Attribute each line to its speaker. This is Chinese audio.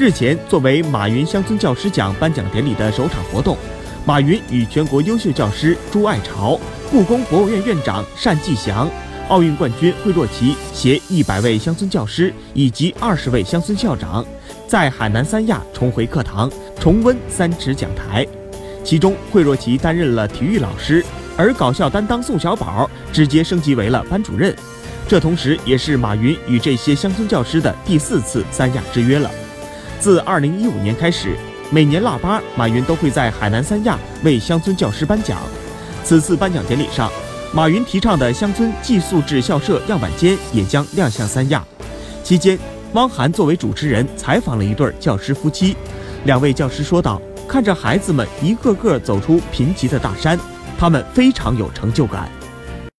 Speaker 1: 日前，作为马云乡村教师奖颁奖典礼的首场活动，马云与全国优秀教师朱爱朝、故宫博物院院长单霁翔、奥运冠军惠若琪携一百位乡村教师以及二十位乡村校长，在海南三亚重回课堂，重温三尺讲台。其中，惠若琪担任了体育老师，而搞笑担当宋小宝直接升级为了班主任。这同时也是马云与这些乡村教师的第四次三亚之约了。自二零一五年开始，每年腊八，马云都会在海南三亚为乡村教师颁奖。此次颁奖典礼上，马云提倡的乡村寄宿制校舍样板间也将亮相三亚。期间，汪涵作为主持人采访了一对教师夫妻，两位教师说道：“看着孩子们一个个走出贫瘠的大山，他们非常有成就感。”